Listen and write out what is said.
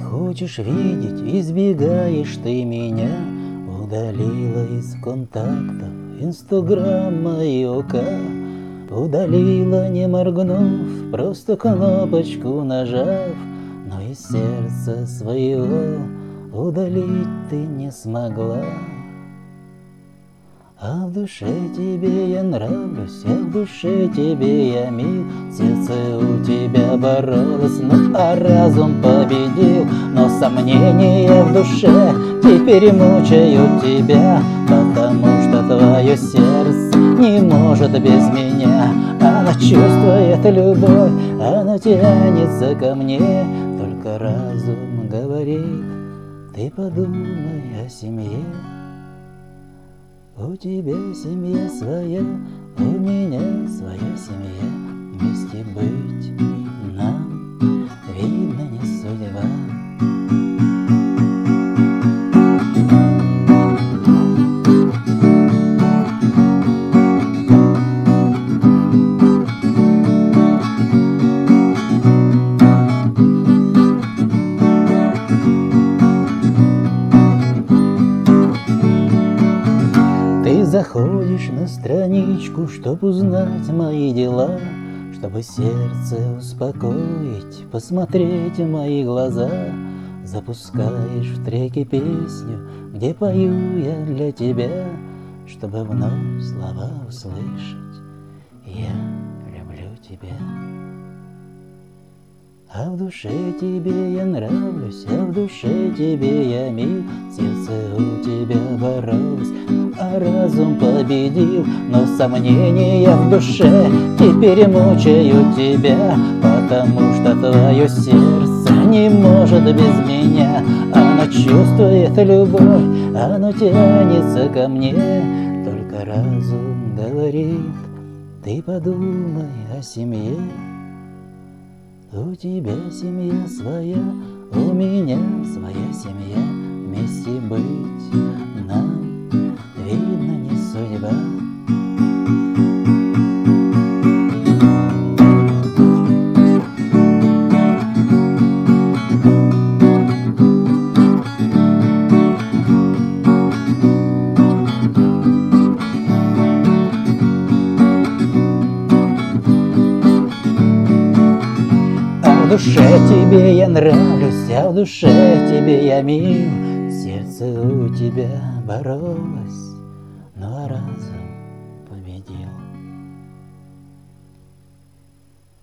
хочешь видеть, избегаешь ты меня, Удалила из контактов Инстаграма и ОК, Удалила, не моргнув, просто кнопочку нажав, Но из сердца своего удалить ты не смогла. А в душе тебе я нравлюсь, а в душе тебе я мил, Сердце у тебя боролось, ну а разум победил, Но сомнения в душе теперь мучают тебя, Потому что твое сердце не может без меня. Оно чувствует любовь, оно тянется ко мне, Только разум говорит, ты подумай о семье. У тебя семья своя, у меня своя семья. Вместе быть нам, заходишь на страничку, чтоб узнать мои дела, Чтобы сердце успокоить, посмотреть в мои глаза. Запускаешь в треке песню, где пою я для тебя, Чтобы вновь слова услышать. Я люблю тебя. А в душе тебе я нравлюсь, душе тебе я мил, Сердце у тебя боролось, а разум победил, Но сомнения в душе теперь мучают тебя, Потому что твое сердце не может без меня. Оно чувствует любовь, оно тянется ко мне, Только разум говорит, ты подумай о семье. У тебя семья своя, семья, Вместе быть нам, видно, не судьба. Душе тебе я нравлюсь, а в душе тебе я мил, Сердце у тебя боролось,